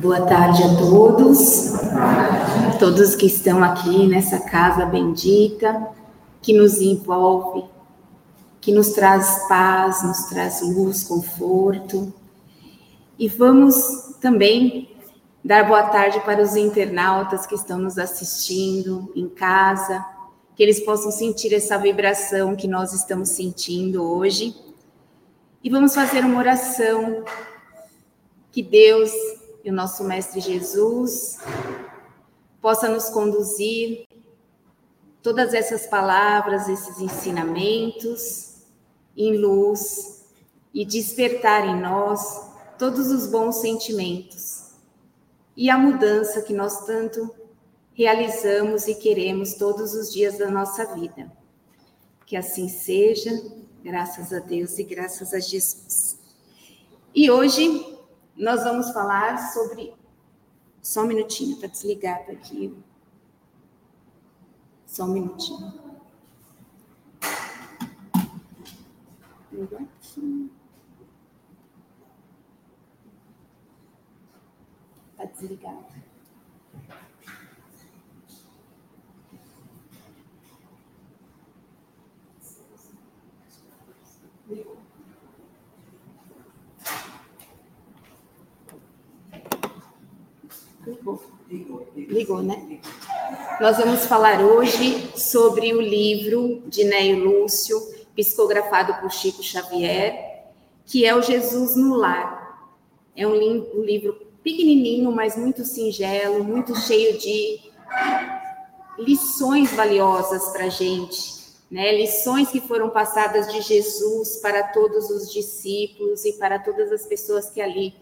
Boa tarde a todos, todos que estão aqui nessa casa bendita, que nos envolve, que nos traz paz, nos traz luz, conforto. E vamos também dar boa tarde para os internautas que estão nos assistindo em casa, que eles possam sentir essa vibração que nós estamos sentindo hoje. E vamos fazer uma oração que Deus e o nosso Mestre Jesus possa nos conduzir todas essas palavras, esses ensinamentos em luz e despertar em nós todos os bons sentimentos e a mudança que nós tanto realizamos e queremos todos os dias da nossa vida. Que assim seja, graças a Deus e graças a Jesus. E hoje nós vamos falar sobre. Só um minutinho, está desligado aqui. Só um minutinho. Está desligado. Ligou. Ligou, né? Nós vamos falar hoje sobre o livro de Neio Lúcio, psicografado por Chico Xavier, que é o Jesus no Lar. É um, livro pequenininho, mas muito singelo, muito cheio de lições valiosas para a gente, né? Lições que foram passadas de Jesus para todos os discípulos e para todas as pessoas que ali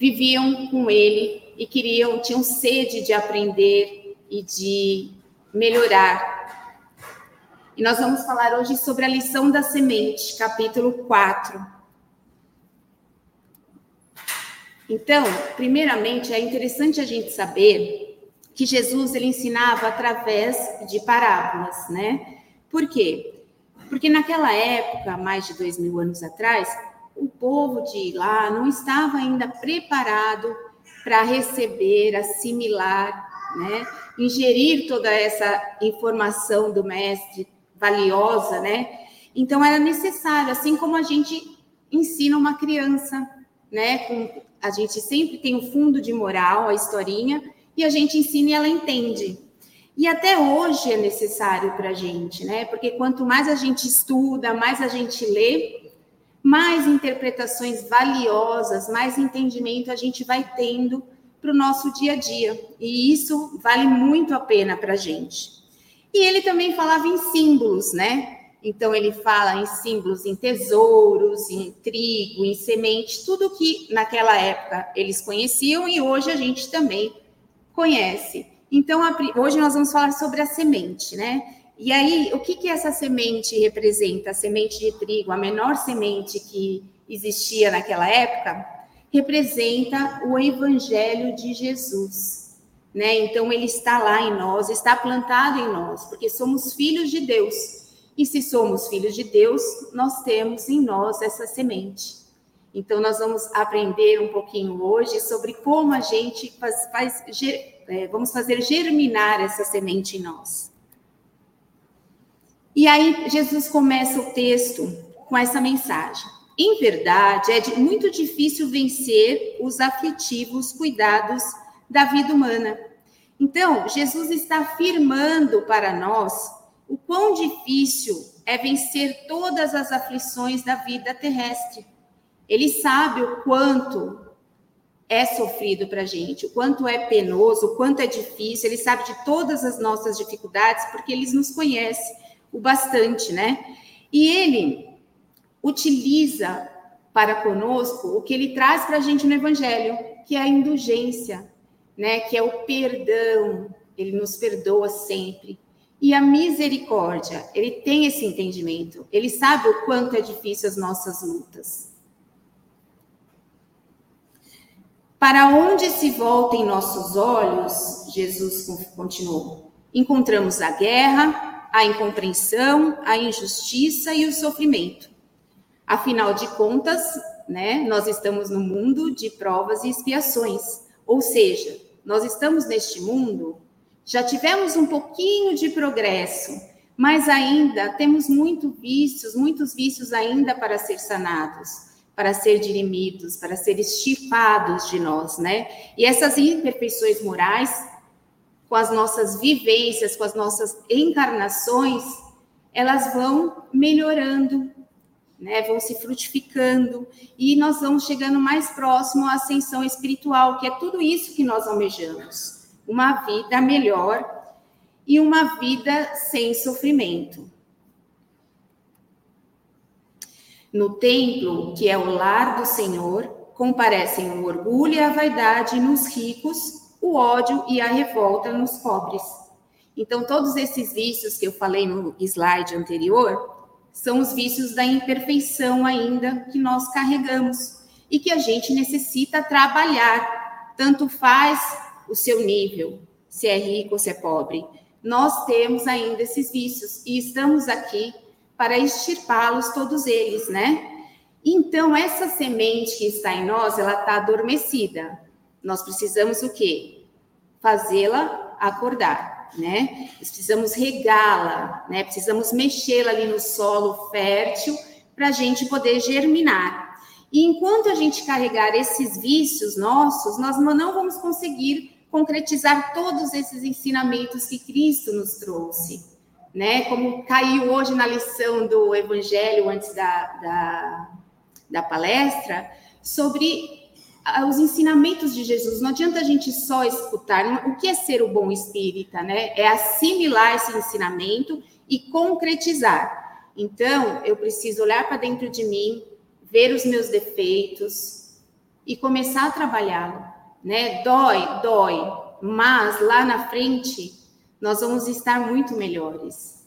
viviam com ele e queriam, tinham sede de aprender e de melhorar. E nós vamos falar hoje sobre a lição da semente, capítulo 4. Então, primeiramente, é interessante a gente saber que Jesus ele ensinava através de parábolas, né? Por quê? Porque naquela época, mais de dois mil anos atrás, povo de lá não estava ainda preparado para receber, assimilar, né, ingerir toda essa informação do mestre valiosa, né? Então era necessário, assim como a gente ensina uma criança, né? Com, a gente sempre tem o fundo de moral, a historinha, e a gente ensina e ela entende. E até hoje é necessário para a gente, né? Porque quanto mais a gente estuda, mais a gente lê, mais interpretações valiosas, mais entendimento a gente vai tendo para o nosso dia a dia. E isso vale muito a pena para a gente. E ele também falava em símbolos, né? Então, ele fala em símbolos, em tesouros, em trigo, em semente, tudo que naquela época eles conheciam e hoje a gente também conhece. Então, hoje nós vamos falar sobre a semente, né? E aí, o que, que essa semente representa? A semente de trigo, a menor semente que existia naquela época, representa o evangelho de Jesus. Né? Então, ele está lá em nós, está plantado em nós, porque somos filhos de Deus. E se somos filhos de Deus, nós temos em nós essa semente. Então, nós vamos aprender um pouquinho hoje sobre como a gente faz, faz é, vamos fazer germinar essa semente em nós. E aí Jesus começa o texto com essa mensagem. Em verdade, é muito difícil vencer os aflitivos cuidados da vida humana. Então, Jesus está afirmando para nós o quão difícil é vencer todas as aflições da vida terrestre. Ele sabe o quanto é sofrido para a gente, o quanto é penoso, o quanto é difícil. Ele sabe de todas as nossas dificuldades, porque ele nos conhece o bastante, né? E ele utiliza para conosco o que ele traz para a gente no Evangelho, que é a indulgência, né? Que é o perdão, ele nos perdoa sempre. E a misericórdia, ele tem esse entendimento, ele sabe o quanto é difícil as nossas lutas. Para onde se voltem nossos olhos, Jesus continuou, encontramos a guerra, a incompreensão, a injustiça e o sofrimento. Afinal de contas, né, nós estamos no mundo de provas e expiações, Ou seja, nós estamos neste mundo, já tivemos um pouquinho de progresso, mas ainda temos muito vícios, muitos vícios ainda para ser sanados para ser dirimidos, para ser estipados de nós, né? E essas imperfeições morais, com as nossas vivências, com as nossas encarnações, elas vão melhorando, né? Vão se frutificando e nós vamos chegando mais próximo à ascensão espiritual, que é tudo isso que nós almejamos. Uma vida melhor e uma vida sem sofrimento. No templo, que é o lar do Senhor, comparecem o orgulho e a vaidade nos ricos, o ódio e a revolta nos pobres. Então, todos esses vícios que eu falei no slide anterior são os vícios da imperfeição ainda que nós carregamos e que a gente necessita trabalhar. Tanto faz o seu nível, se é rico ou se é pobre. Nós temos ainda esses vícios e estamos aqui para extirpá-los todos eles, né? Então, essa semente que está em nós, ela está adormecida. Nós precisamos o quê? Fazê-la acordar, né? Precisamos regá-la, né? Precisamos mexê-la ali no solo fértil para a gente poder germinar. E enquanto a gente carregar esses vícios nossos, nós não vamos conseguir concretizar todos esses ensinamentos que Cristo nos trouxe né? Como caiu hoje na lição do Evangelho antes da, da, da palestra, sobre os ensinamentos de Jesus. Não adianta a gente só escutar. O que é ser o bom espírita, né? É assimilar esse ensinamento e concretizar. Então, eu preciso olhar para dentro de mim, ver os meus defeitos e começar a trabalhá-lo, né? Dói, dói, mas lá na frente nós vamos estar muito melhores.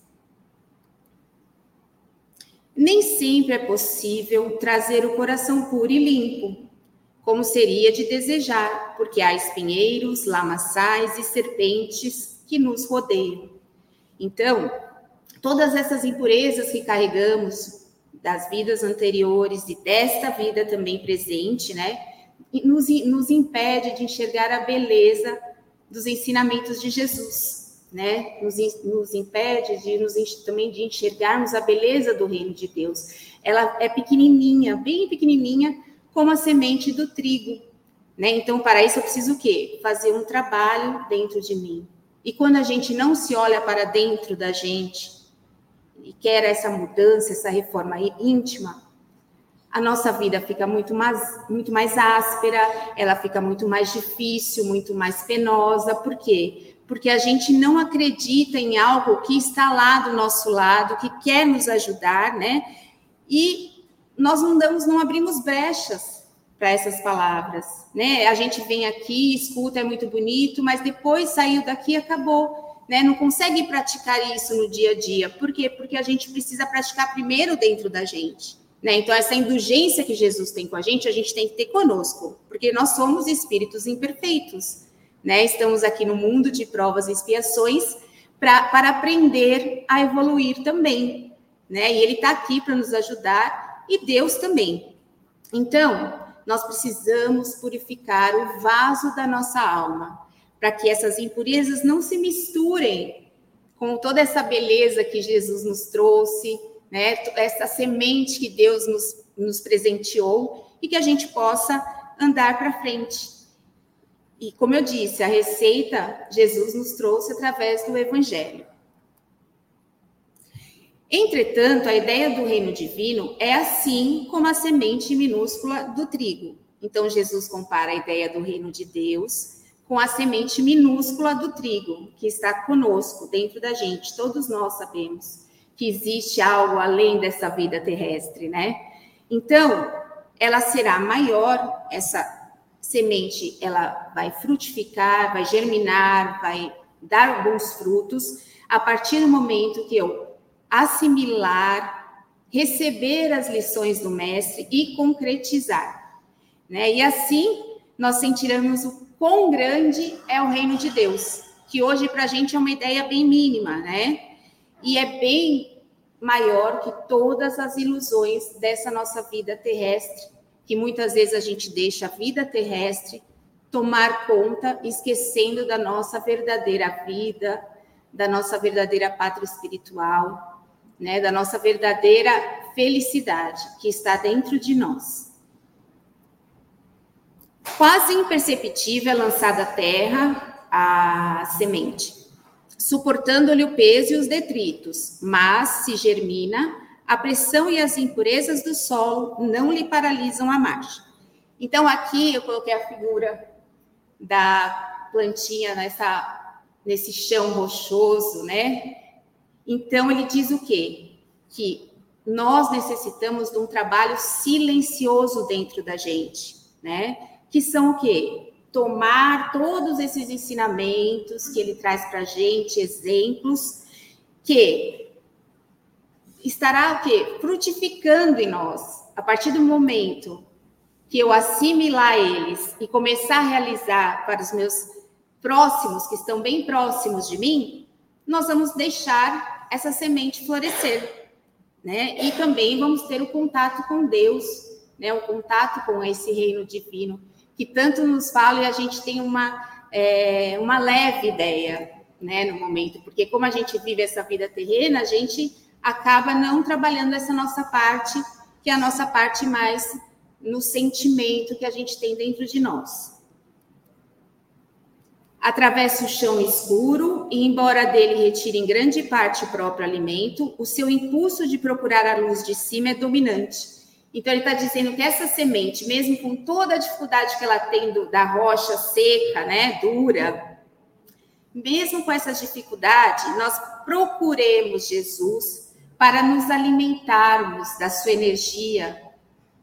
Nem sempre é possível trazer o coração puro e limpo, como seria de desejar, porque há espinheiros, lamaçais e serpentes que nos rodeiam. Então, todas essas impurezas que carregamos das vidas anteriores e desta vida também presente, né, nos, nos impede de enxergar a beleza dos ensinamentos de Jesus né, nos, nos impede de nos também de enxergarmos a beleza do reino de Deus. Ela é pequenininha, bem pequenininha, como a semente do trigo, né? Então, para isso eu preciso o quê? Fazer um trabalho dentro de mim. E quando a gente não se olha para dentro da gente e quer essa mudança, essa reforma íntima, a nossa vida fica muito mais, muito mais áspera, ela fica muito mais difícil, muito mais penosa. Por quê? porque a gente não acredita em algo que está lá do nosso lado, que quer nos ajudar, né? E nós não damos, não abrimos brechas para essas palavras, né? A gente vem aqui, escuta, é muito bonito, mas depois saiu daqui acabou, né? Não consegue praticar isso no dia a dia. Por quê? Porque a gente precisa praticar primeiro dentro da gente. Né? Então, essa indulgência que Jesus tem com a gente, a gente tem que ter conosco, porque nós somos espíritos imperfeitos né? Estamos aqui no mundo de provas e expiações pra, para aprender a evoluir também, né? E Ele está aqui para nos ajudar e Deus também. Então, nós precisamos purificar o vaso da nossa alma, para que essas impurezas não se misturem com toda essa beleza que Jesus nos trouxe, né? Essa semente que Deus nos, nos presenteou e que a gente possa andar para frente. E como eu disse, a receita Jesus nos trouxe através do Evangelho. Entretanto, a ideia do reino divino é assim como a semente minúscula do trigo. Então, Jesus compara a ideia do reino de Deus com a semente minúscula do trigo, que está conosco, dentro da gente. Todos nós sabemos que existe algo além dessa vida terrestre, né? Então, ela será maior, essa semente ela vai frutificar, vai germinar, vai dar bons frutos a partir do momento que eu assimilar, receber as lições do mestre e concretizar, né? E assim nós sentiremos o quão grande é o reino de Deus, que hoje para a gente é uma ideia bem mínima, né? E é bem maior que todas as ilusões dessa nossa vida terrestre que muitas vezes a gente deixa a vida terrestre tomar conta, esquecendo da nossa verdadeira vida, da nossa verdadeira pátria espiritual, né, da nossa verdadeira felicidade que está dentro de nós. Quase imperceptível é lançada à terra a semente, suportando-lhe o peso e os detritos, mas se germina, a pressão e as impurezas do solo não lhe paralisam a marcha. Então, aqui eu coloquei a figura da plantinha nessa, nesse chão rochoso, né? Então, ele diz o quê? Que nós necessitamos de um trabalho silencioso dentro da gente, né? Que são o quê? Tomar todos esses ensinamentos que ele traz para a gente, exemplos, que estará o quê? Frutificando em nós. A partir do momento que eu assimilar eles e começar a realizar para os meus próximos, que estão bem próximos de mim, nós vamos deixar essa semente florescer, né? E também vamos ter o contato com Deus, né? O contato com esse reino divino que tanto nos fala e a gente tem uma é, uma leve ideia, né? No momento, porque como a gente vive essa vida terrena, a gente acaba não trabalhando essa nossa parte, que é a nossa parte mais no sentimento que a gente tem dentro de nós. Atravessa o chão escuro e, embora dele retire em grande parte o próprio alimento, o seu impulso de procurar a luz de cima é dominante. Então, ele está dizendo que essa semente, mesmo com toda a dificuldade que ela tem do, da rocha seca, né, dura, mesmo com essas dificuldades, nós procuremos Jesus para nos alimentarmos da sua energia,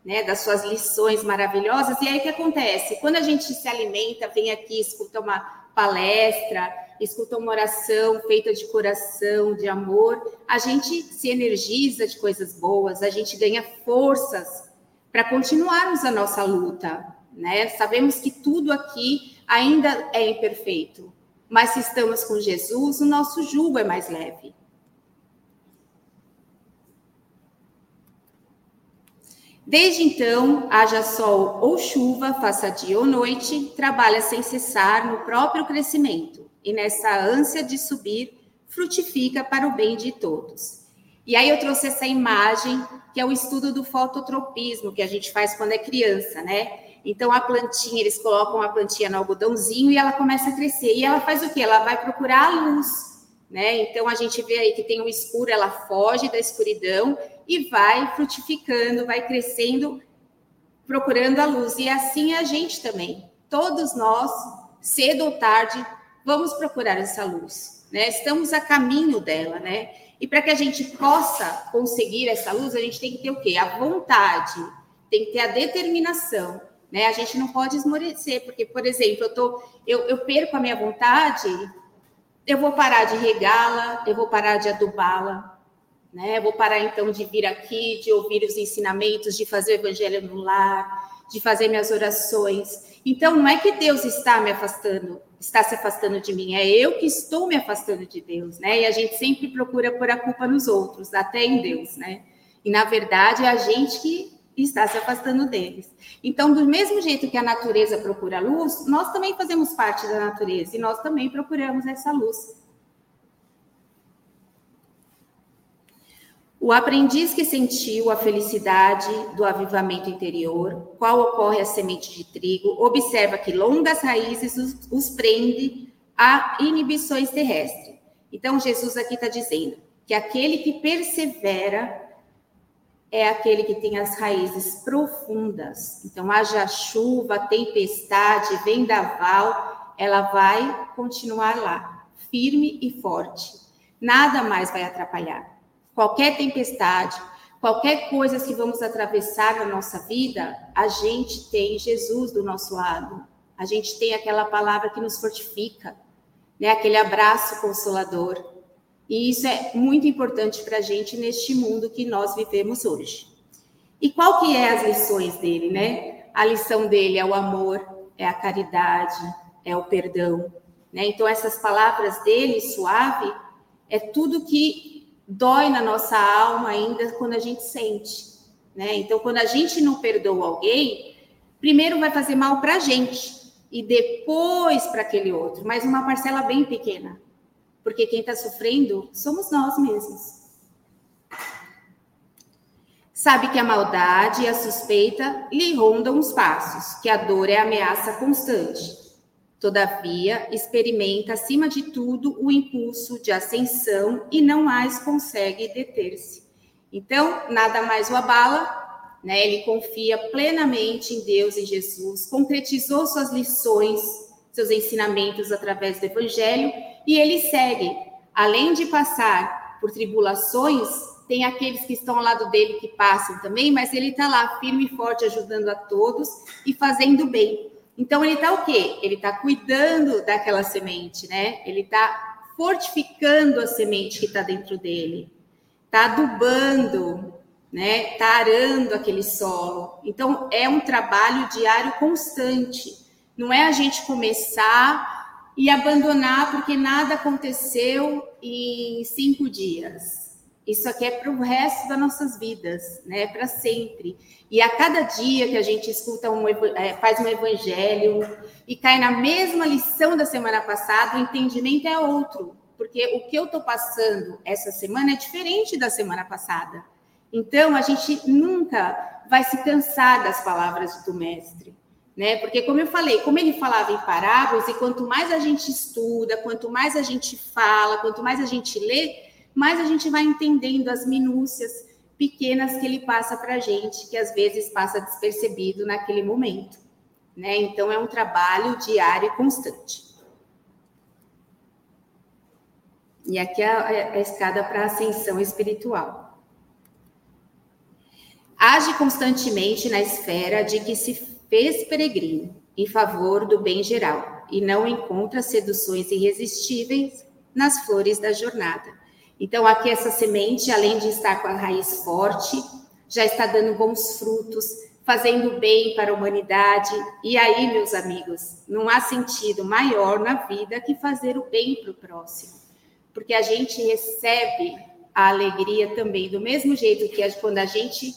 né, das suas lições maravilhosas. E aí o que acontece? Quando a gente se alimenta, vem aqui, escuta uma palestra, escuta uma oração feita de coração, de amor, a gente se energiza de coisas boas, a gente ganha forças para continuarmos a nossa luta, né? Sabemos que tudo aqui ainda é imperfeito, mas se estamos com Jesus, o nosso jugo é mais leve. Desde então, haja sol ou chuva, faça dia ou noite, trabalha sem cessar no próprio crescimento e nessa ânsia de subir, frutifica para o bem de todos. E aí eu trouxe essa imagem, que é o estudo do fototropismo, que a gente faz quando é criança, né? Então a plantinha, eles colocam a plantinha no algodãozinho e ela começa a crescer. E ela faz o quê? Ela vai procurar a luz, né? Então a gente vê aí que tem o escuro, ela foge da escuridão e vai frutificando, vai crescendo, procurando a luz. E assim é a gente também. Todos nós, cedo ou tarde, vamos procurar essa luz, né? Estamos a caminho dela, né? E para que a gente possa conseguir essa luz, a gente tem que ter o quê? A vontade, tem que ter a determinação, né? A gente não pode esmorecer, porque, por exemplo, eu, tô, eu, eu perco a minha vontade, eu vou parar de regá-la, eu vou parar de adubá-la, né? Vou parar então de vir aqui, de ouvir os ensinamentos, de fazer o evangelho no lar, de fazer minhas orações. Então, não é que Deus está me afastando, está se afastando de mim, é eu que estou me afastando de Deus, né? E a gente sempre procura pôr a culpa nos outros, até em Deus, né? E na verdade é a gente que está se afastando deles. Então, do mesmo jeito que a natureza procura luz, nós também fazemos parte da natureza e nós também procuramos essa luz. O aprendiz que sentiu a felicidade do avivamento interior, qual ocorre a semente de trigo, observa que longas raízes os, os prende a inibições terrestres. Então, Jesus aqui está dizendo que aquele que persevera é aquele que tem as raízes profundas. Então, haja chuva, tempestade, vendaval, ela vai continuar lá, firme e forte. Nada mais vai atrapalhar qualquer tempestade, qualquer coisa que vamos atravessar na nossa vida, a gente tem Jesus do nosso lado. A gente tem aquela palavra que nos fortifica, né? Aquele abraço consolador. E isso é muito importante para a gente neste mundo que nós vivemos hoje. E qual que é as lições dele, né? A lição dele é o amor, é a caridade, é o perdão, né? Então essas palavras dele suave é tudo que dói na nossa alma ainda quando a gente sente, né? Então, quando a gente não perdoa alguém, primeiro vai fazer mal para a gente, e depois para aquele outro, mas uma parcela bem pequena, porque quem está sofrendo somos nós mesmos. Sabe que a maldade e a suspeita lhe rondam os passos, que a dor é ameaça constante. Todavia, experimenta acima de tudo o impulso de ascensão e não mais consegue deter-se. Então, nada mais o abala, né? Ele confia plenamente em Deus e Jesus, concretizou suas lições, seus ensinamentos através do Evangelho e ele segue. Além de passar por tribulações, tem aqueles que estão ao lado dele que passam também, mas ele está lá firme e forte, ajudando a todos e fazendo bem. Então ele está o quê? Ele está cuidando daquela semente, né? Ele está fortificando a semente que está dentro dele, está adubando, né? Tá arando aquele solo. Então é um trabalho diário constante. Não é a gente começar e abandonar porque nada aconteceu em cinco dias. Isso aqui é para o resto das nossas vidas, né? Para sempre. E a cada dia que a gente escuta um, é, faz um evangelho e cai na mesma lição da semana passada, o entendimento é outro, porque o que eu estou passando essa semana é diferente da semana passada. Então, a gente nunca vai se cansar das palavras do mestre, né? Porque, como eu falei, como ele falava em parábolas, e quanto mais a gente estuda, quanto mais a gente fala, quanto mais a gente lê, mais a gente vai entendendo as minúcias pequenas que ele passa para a gente, que às vezes passa despercebido naquele momento, né? Então, é um trabalho diário e constante. E aqui é a escada para a ascensão espiritual. Age constantemente na esfera de que se fez peregrino, em favor do bem geral, e não encontra seduções irresistíveis nas flores da jornada. Então, aqui essa semente, além de estar com a raiz forte, já está dando bons frutos, fazendo bem para a humanidade. E aí, meus amigos, não há sentido maior na vida que fazer o bem para o próximo, porque a gente recebe a alegria também, do mesmo jeito que quando a gente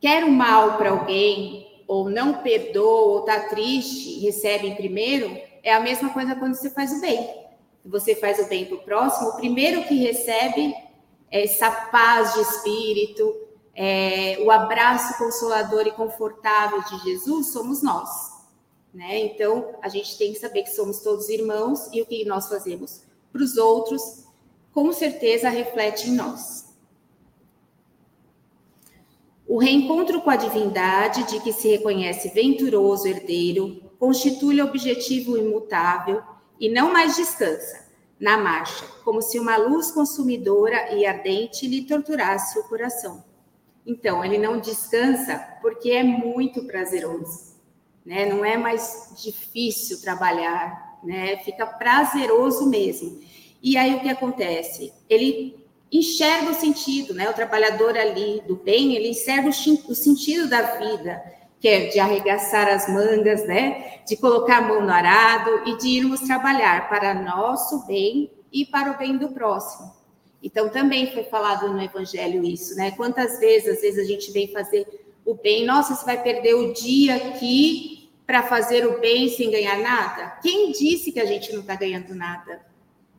quer o mal para alguém, ou não perdoa, ou está triste, recebe primeiro, é a mesma coisa quando você faz o bem. Você faz o bem para o próximo, o primeiro que recebe é essa paz de espírito, é, o abraço consolador e confortável de Jesus somos nós. Né? Então, a gente tem que saber que somos todos irmãos e o que nós fazemos para os outros, com certeza reflete em nós. O reencontro com a divindade, de que se reconhece venturoso herdeiro, constitui objetivo imutável e não mais descansa na marcha, como se uma luz consumidora e ardente lhe torturasse o coração. Então, ele não descansa porque é muito prazeroso, né? Não é mais difícil trabalhar, né? Fica prazeroso mesmo. E aí o que acontece? Ele enxerga o sentido, né? O trabalhador ali do bem, ele enxerga o, o sentido da vida, que é de arregaçar as mangas, né? De colocar a mão no arado e de irmos trabalhar para nosso bem e para o bem do próximo. Então, também foi falado no Evangelho isso, né? Quantas vezes, às vezes, a gente vem fazer o bem, nossa, você vai perder o dia aqui para fazer o bem sem ganhar nada? Quem disse que a gente não está ganhando nada?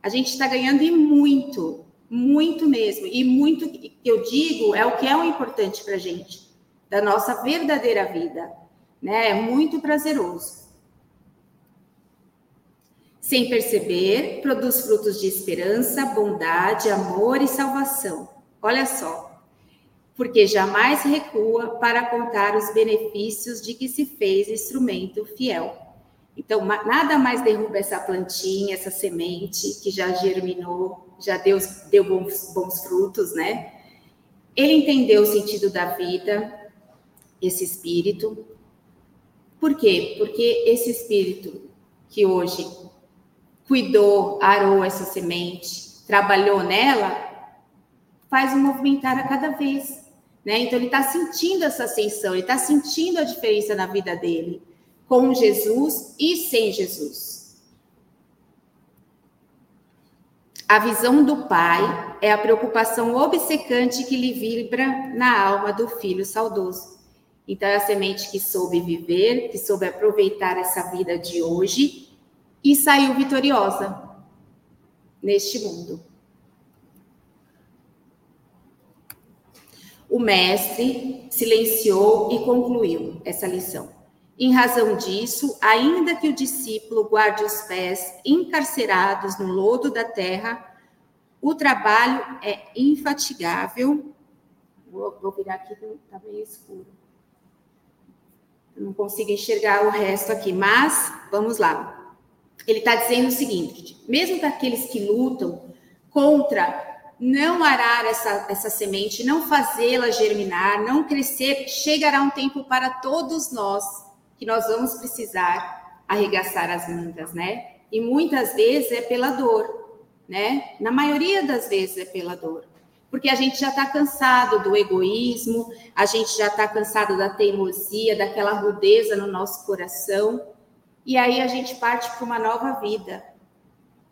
A gente está ganhando e muito. Muito mesmo. E muito eu digo é o que é o importante para a gente, da nossa verdadeira vida. Né? É muito prazeroso. Sem perceber, produz frutos de esperança, bondade, amor e salvação. Olha só. Porque jamais recua para contar os benefícios de que se fez instrumento fiel. Então, nada mais derruba essa plantinha, essa semente que já germinou, já deu, deu bons, bons frutos, né? Ele entendeu o sentido da vida, esse espírito. Por quê? Porque esse espírito que hoje cuidou, arou essa semente, trabalhou nela, faz o movimentar a cada vez. Né? Então, ele está sentindo essa ascensão, ele está sentindo a diferença na vida dele, com Jesus e sem Jesus. A visão do pai é a preocupação obcecante que lhe vibra na alma do filho saudoso. Então, é a semente que soube viver, que soube aproveitar essa vida de hoje e saiu vitoriosa neste mundo. O mestre silenciou e concluiu essa lição. Em razão disso, ainda que o discípulo guarde os pés encarcerados no lodo da terra, o trabalho é infatigável. Vou, vou virar aqui, está meio escuro. Não consigo enxergar o resto aqui, mas vamos lá. Ele está dizendo o seguinte: mesmo daqueles que lutam contra não arar essa, essa semente, não fazê-la germinar, não crescer, chegará um tempo para todos nós que nós vamos precisar arregaçar as mangas, né? E muitas vezes é pela dor, né? Na maioria das vezes é pela dor. Porque a gente já está cansado do egoísmo, a gente já está cansado da teimosia, daquela rudeza no nosso coração. E aí a gente parte para uma nova vida,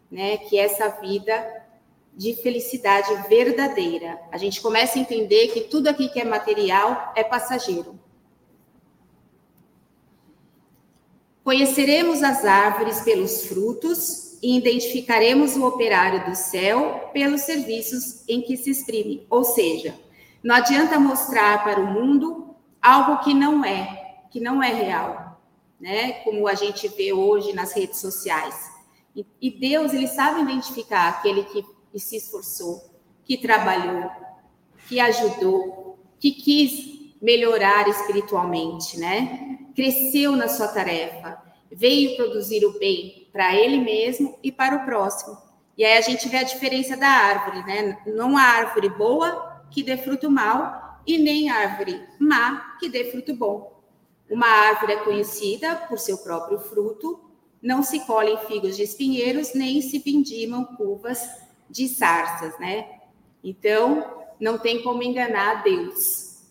né? Que é essa vida de felicidade verdadeira. A gente começa a entender que tudo aqui que é material é passageiro. Conheceremos as árvores pelos frutos e identificaremos o operário do céu pelos serviços em que se exprime. Ou seja, não adianta mostrar para o mundo algo que não é, que não é real, né? Como a gente vê hoje nas redes sociais. E Deus, ele sabe identificar aquele que se esforçou, que trabalhou, que ajudou, que quis melhorar espiritualmente, né? Cresceu na sua tarefa, veio produzir o bem para ele mesmo e para o próximo. E aí a gente vê a diferença da árvore, né? Não há árvore boa que dê fruto mal e nem árvore má que dê fruto bom. Uma árvore é conhecida por seu próprio fruto, não se colhem figos de espinheiros, nem se vindimam cuvas de sarças, né? Então, não tem como enganar Deus,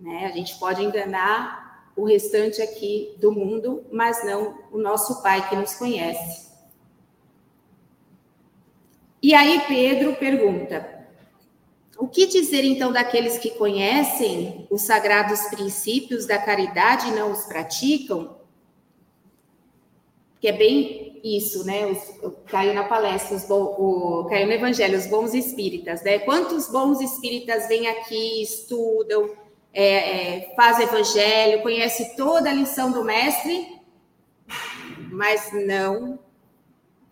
né? A gente pode enganar o restante aqui do mundo, mas não o nosso Pai que nos conhece. E aí Pedro pergunta: o que dizer então daqueles que conhecem os sagrados princípios da caridade e não os praticam? Que é bem isso, né? Os, caiu na palestra, os, o, caiu no Evangelho, os bons espíritas, né? Quantos bons espíritas vêm aqui, estudam, é, é, fazem Evangelho, conhece toda a lição do Mestre, mas não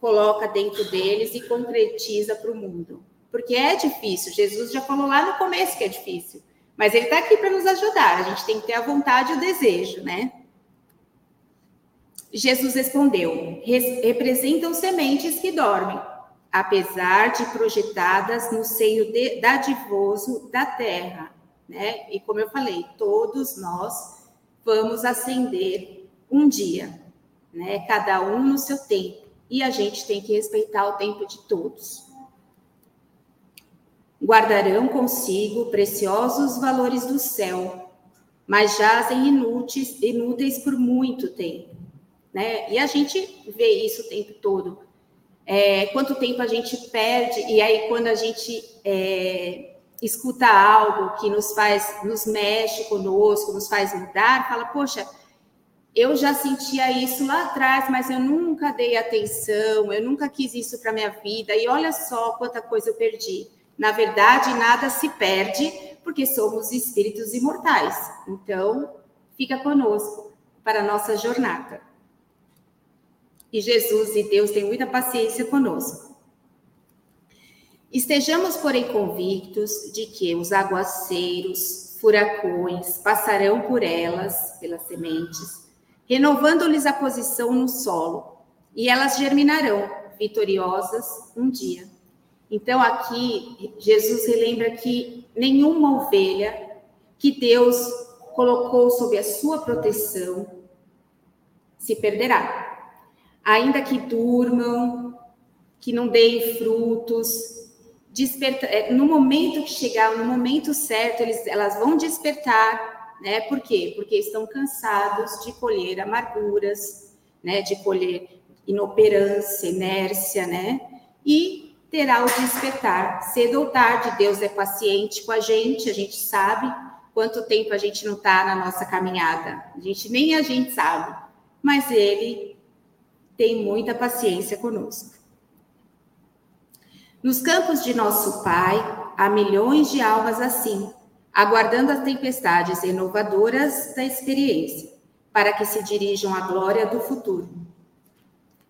coloca dentro deles e concretiza para o mundo. Porque é difícil, Jesus já falou lá no começo que é difícil, mas ele está aqui para nos ajudar, a gente tem que ter a vontade e o desejo, né? Jesus respondeu: representam sementes que dormem, apesar de projetadas no seio de, dadivoso da terra. Né? E como eu falei, todos nós vamos ascender um dia, né? cada um no seu tempo. E a gente tem que respeitar o tempo de todos. Guardarão consigo preciosos valores do céu, mas jazem inúteis, inúteis por muito tempo né? E a gente vê isso o tempo todo. É, quanto tempo a gente perde, e aí quando a gente é, escuta algo que nos faz, nos mexe conosco, nos faz mudar, fala, poxa, eu já sentia isso lá atrás, mas eu nunca dei atenção, eu nunca quis isso para minha vida, e olha só quanta coisa eu perdi. Na verdade, nada se perde, porque somos espíritos imortais. Então, fica conosco para a nossa jornada. E Jesus e Deus têm muita paciência conosco. Estejamos, porém, convictos de que os aguaceiros, furacões passarão por elas, pelas sementes, renovando-lhes a posição no solo, e elas germinarão vitoriosas um dia. Então, aqui, Jesus relembra que nenhuma ovelha que Deus colocou sob a sua proteção se perderá ainda que durmam, que não deem frutos, desperta, é, no momento que chegar, no momento certo, eles, elas vão despertar, né? Por quê? Porque estão cansados de colher amarguras, né? De colher inoperância, inércia, né? E terá o despertar. Cedo ou tarde, Deus é paciente com a gente, a gente sabe, quanto tempo a gente não está na nossa caminhada. A gente nem a gente sabe, mas ele tem muita paciência conosco. Nos campos de nosso Pai há milhões de almas assim, aguardando as tempestades inovadoras da experiência, para que se dirijam à glória do futuro.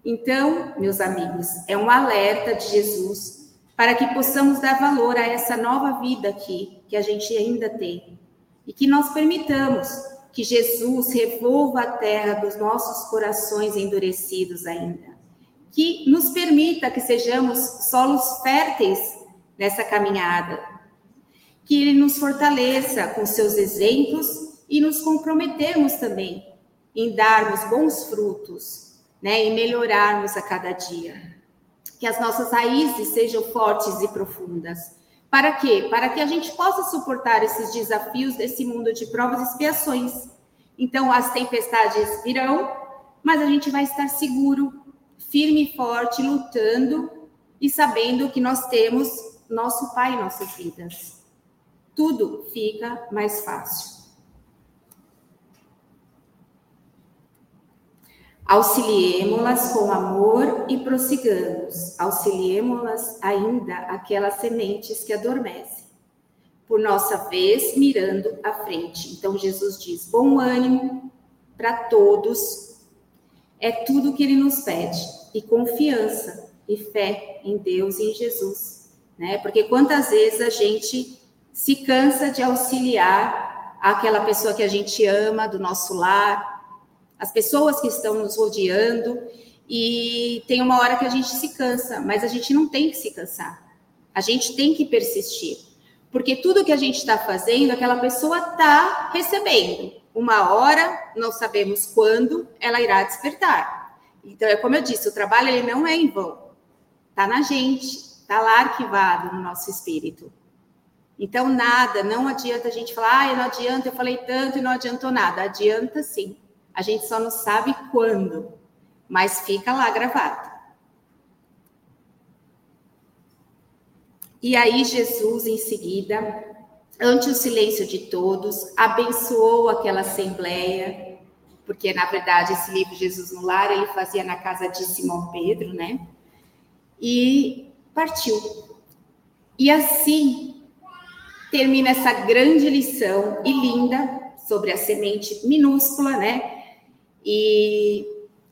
Então, meus amigos, é um alerta de Jesus para que possamos dar valor a essa nova vida aqui que a gente ainda tem e que nós permitamos que Jesus revolva a terra dos nossos corações endurecidos ainda. Que nos permita que sejamos solos férteis nessa caminhada. Que Ele nos fortaleça com seus exemplos e nos comprometermos também em darmos bons frutos, né, e melhorarmos a cada dia. Que as nossas raízes sejam fortes e profundas para quê? Para que a gente possa suportar esses desafios desse mundo de provas e expiações. Então, as tempestades virão, mas a gente vai estar seguro, firme e forte, lutando e sabendo que nós temos nosso Pai em nossas vidas. Tudo fica mais fácil. Auxiliemo-las com amor e prossigamos. Auxiliemo-las ainda aquelas sementes que adormecem. Por nossa vez, mirando à frente. Então, Jesus diz: bom ânimo para todos. É tudo que ele nos pede. E confiança e fé em Deus e em Jesus. Né? Porque quantas vezes a gente se cansa de auxiliar aquela pessoa que a gente ama, do nosso lar, as pessoas que estão nos rodeando, e tem uma hora que a gente se cansa, mas a gente não tem que se cansar. A gente tem que persistir. Porque tudo que a gente está fazendo, aquela pessoa está recebendo. Uma hora, não sabemos quando, ela irá despertar. Então, é como eu disse, o trabalho ele não é em vão. Está na gente, está lá arquivado no nosso espírito. Então, nada, não adianta a gente falar, ah, não adianta, eu falei tanto e não adiantou nada. Adianta sim. A gente só não sabe quando, mas fica lá gravado. E aí Jesus, em seguida, ante o silêncio de todos, abençoou aquela assembleia, porque na verdade esse livro Jesus no Lar ele fazia na casa de Simão Pedro, né? E partiu. E assim termina essa grande lição e linda sobre a semente minúscula, né? e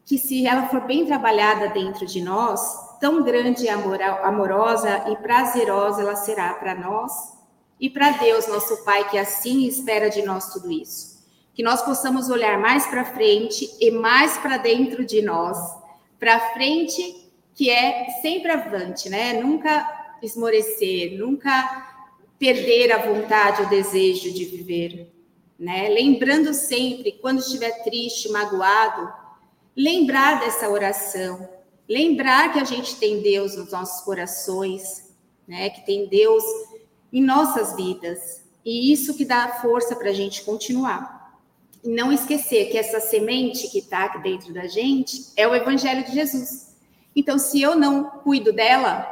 que se ela for bem trabalhada dentro de nós, tão grande, amorosa e prazerosa ela será para nós e para Deus, nosso Pai, que assim espera de nós tudo isso. Que nós possamos olhar mais para frente e mais para dentro de nós, para frente que é sempre avante, né? Nunca esmorecer, nunca perder a vontade, o desejo de viver né? Lembrando sempre, quando estiver triste, magoado, lembrar dessa oração, lembrar que a gente tem Deus nos nossos corações, né? Que tem Deus em nossas vidas. E isso que dá força para a gente continuar. E não esquecer que essa semente que está aqui dentro da gente é o Evangelho de Jesus. Então, se eu não cuido dela,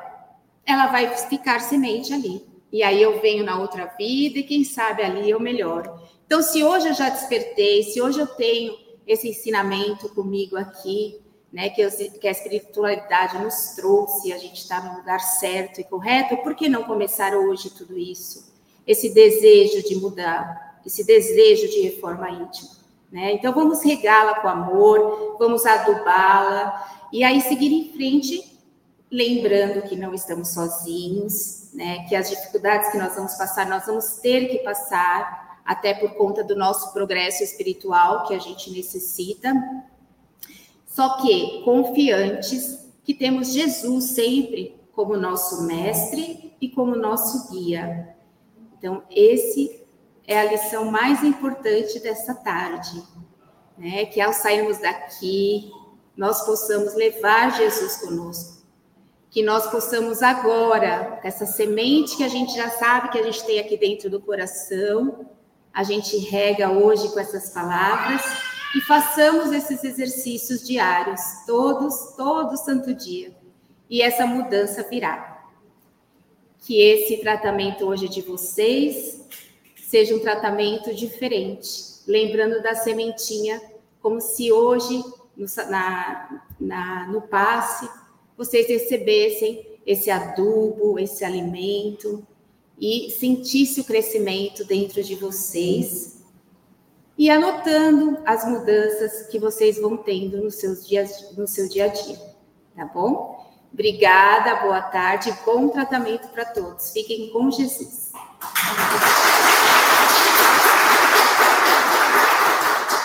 ela vai ficar semente ali. E aí eu venho na outra vida e quem sabe ali eu melhoro. Então, se hoje eu já despertei, se hoje eu tenho esse ensinamento comigo aqui, né, que, eu, que a espiritualidade nos trouxe, a gente está no lugar certo e correto, por que não começar hoje tudo isso? Esse desejo de mudar, esse desejo de reforma íntima. Né? Então, vamos regá-la com amor, vamos adubá-la e aí seguir em frente, lembrando que não estamos sozinhos, né? que as dificuldades que nós vamos passar, nós vamos ter que passar, até por conta do nosso progresso espiritual que a gente necessita. Só que confiantes que temos Jesus sempre como nosso mestre e como nosso guia. Então, esse é a lição mais importante dessa tarde, né? Que ao sairmos daqui, nós possamos levar Jesus conosco. Que nós possamos agora, essa semente que a gente já sabe que a gente tem aqui dentro do coração, a gente rega hoje com essas palavras e façamos esses exercícios diários, todos, todo santo dia. E essa mudança virá. Que esse tratamento hoje de vocês seja um tratamento diferente, lembrando da sementinha, como se hoje, no, na, na, no passe, vocês recebessem esse adubo, esse alimento e sentisse o crescimento dentro de vocês e anotando as mudanças que vocês vão tendo nos seus dias, no seu dia a dia, tá bom? Obrigada, boa tarde, bom tratamento para todos. Fiquem com Jesus.